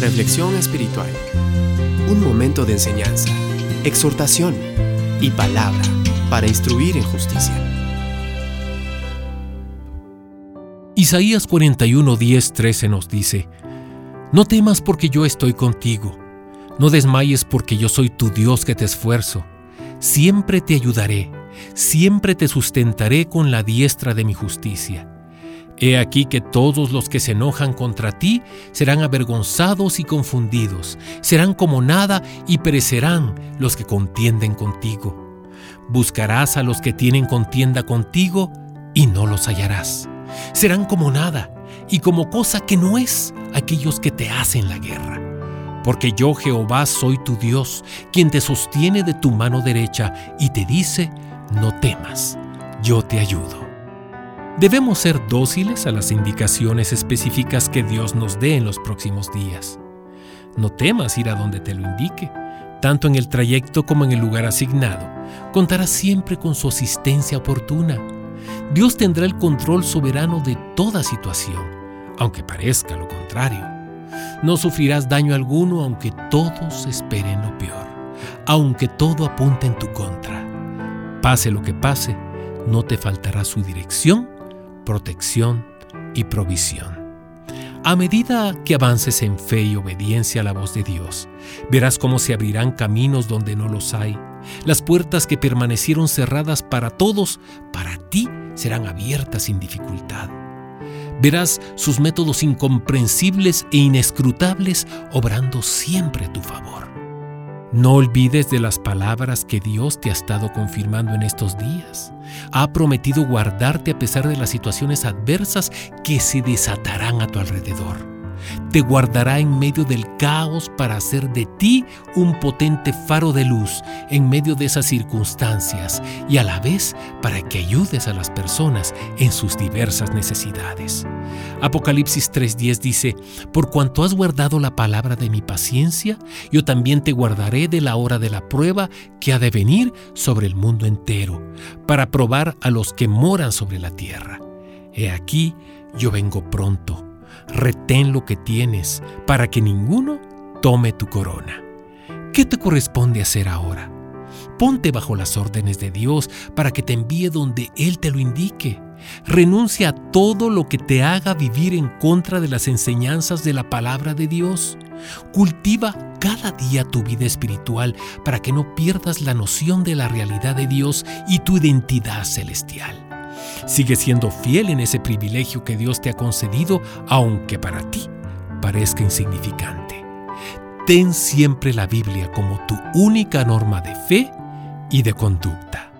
Reflexión espiritual. Un momento de enseñanza, exhortación y palabra para instruir en justicia. Isaías 41, 10, 13 nos dice, No temas porque yo estoy contigo, no desmayes porque yo soy tu Dios que te esfuerzo, siempre te ayudaré, siempre te sustentaré con la diestra de mi justicia. He aquí que todos los que se enojan contra ti serán avergonzados y confundidos, serán como nada y perecerán los que contienden contigo. Buscarás a los que tienen contienda contigo y no los hallarás. Serán como nada y como cosa que no es aquellos que te hacen la guerra. Porque yo Jehová soy tu Dios, quien te sostiene de tu mano derecha y te dice, no temas, yo te ayudo. Debemos ser dóciles a las indicaciones específicas que Dios nos dé en los próximos días. No temas ir a donde te lo indique, tanto en el trayecto como en el lugar asignado. Contarás siempre con su asistencia oportuna. Dios tendrá el control soberano de toda situación, aunque parezca lo contrario. No sufrirás daño alguno aunque todos esperen lo peor, aunque todo apunte en tu contra. Pase lo que pase, no te faltará su dirección protección y provisión. A medida que avances en fe y obediencia a la voz de Dios, verás cómo se abrirán caminos donde no los hay. Las puertas que permanecieron cerradas para todos, para ti serán abiertas sin dificultad. Verás sus métodos incomprensibles e inescrutables obrando siempre a tu favor. No olvides de las palabras que Dios te ha estado confirmando en estos días. Ha prometido guardarte a pesar de las situaciones adversas que se desatarán a tu alrededor te guardará en medio del caos para hacer de ti un potente faro de luz en medio de esas circunstancias y a la vez para que ayudes a las personas en sus diversas necesidades. Apocalipsis 3:10 dice, Por cuanto has guardado la palabra de mi paciencia, yo también te guardaré de la hora de la prueba que ha de venir sobre el mundo entero, para probar a los que moran sobre la tierra. He aquí, yo vengo pronto retén lo que tienes para que ninguno tome tu corona. ¿Qué te corresponde hacer ahora? Ponte bajo las órdenes de Dios para que te envíe donde Él te lo indique. Renuncia a todo lo que te haga vivir en contra de las enseñanzas de la palabra de Dios. Cultiva cada día tu vida espiritual para que no pierdas la noción de la realidad de Dios y tu identidad celestial. Sigue siendo fiel en ese privilegio que Dios te ha concedido, aunque para ti parezca insignificante. Ten siempre la Biblia como tu única norma de fe y de conducta.